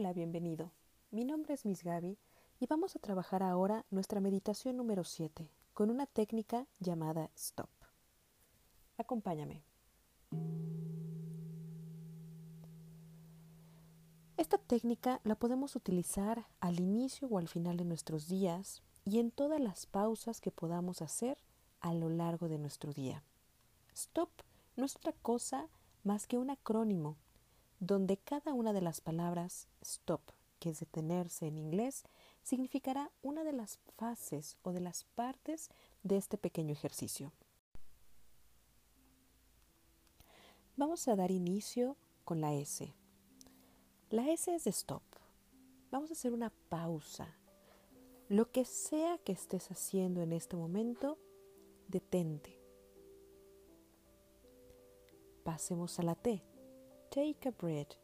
Hola, bienvenido. Mi nombre es Miss Gaby y vamos a trabajar ahora nuestra meditación número 7 con una técnica llamada Stop. Acompáñame. Esta técnica la podemos utilizar al inicio o al final de nuestros días y en todas las pausas que podamos hacer a lo largo de nuestro día. Stop no es otra cosa más que un acrónimo donde cada una de las palabras stop, que es detenerse en inglés, significará una de las fases o de las partes de este pequeño ejercicio. Vamos a dar inicio con la S. La S es de stop. Vamos a hacer una pausa. Lo que sea que estés haciendo en este momento, detente. Pasemos a la T. Take a breath.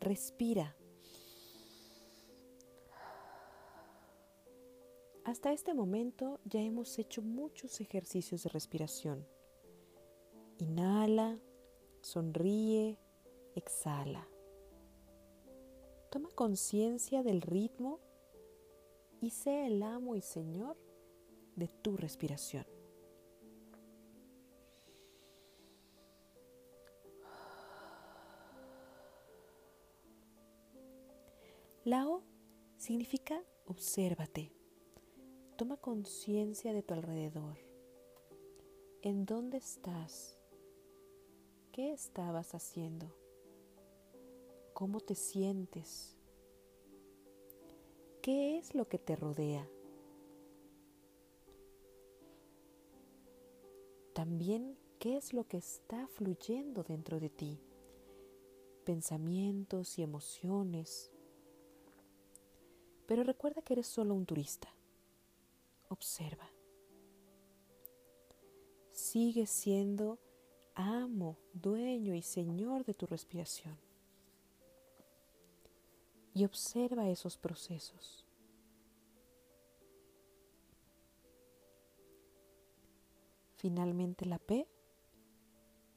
Respira. Hasta este momento ya hemos hecho muchos ejercicios de respiración. Inhala, sonríe, exhala. Toma conciencia del ritmo y sé el amo y señor de tu respiración. La O significa obsérvate. Toma conciencia de tu alrededor. ¿En dónde estás? ¿Qué estabas haciendo? ¿Cómo te sientes? ¿Qué es lo que te rodea? También, ¿qué es lo que está fluyendo dentro de ti? Pensamientos y emociones pero recuerda que eres solo un turista. Observa. Sigue siendo amo, dueño y señor de tu respiración. Y observa esos procesos. Finalmente la P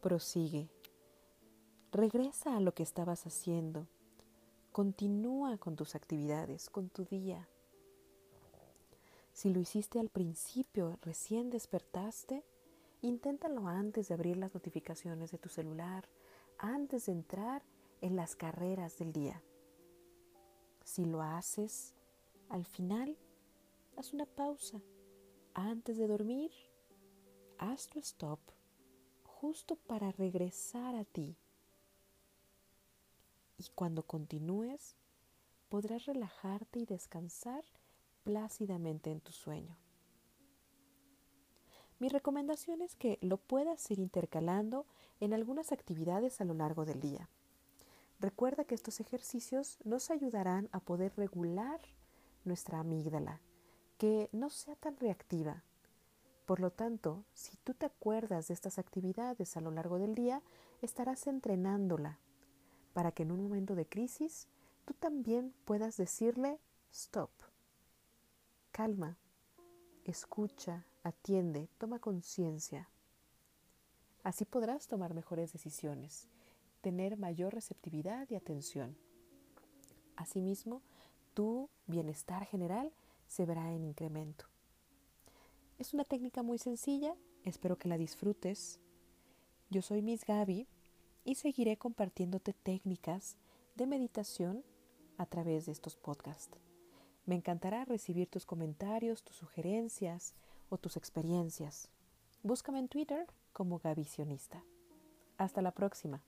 prosigue. Regresa a lo que estabas haciendo Continúa con tus actividades, con tu día. Si lo hiciste al principio, recién despertaste, inténtalo antes de abrir las notificaciones de tu celular, antes de entrar en las carreras del día. Si lo haces, al final, haz una pausa. Antes de dormir, haz tu stop justo para regresar a ti y cuando continúes podrás relajarte y descansar plácidamente en tu sueño. Mi recomendación es que lo puedas ir intercalando en algunas actividades a lo largo del día. Recuerda que estos ejercicios nos ayudarán a poder regular nuestra amígdala, que no sea tan reactiva. Por lo tanto, si tú te acuerdas de estas actividades a lo largo del día, estarás entrenándola para que en un momento de crisis tú también puedas decirle stop, calma, escucha, atiende, toma conciencia. Así podrás tomar mejores decisiones, tener mayor receptividad y atención. Asimismo, tu bienestar general se verá en incremento. Es una técnica muy sencilla, espero que la disfrutes. Yo soy Miss Gaby y seguiré compartiéndote técnicas de meditación a través de estos podcasts. Me encantará recibir tus comentarios, tus sugerencias o tus experiencias. Búscame en Twitter como Gavisionista. Hasta la próxima.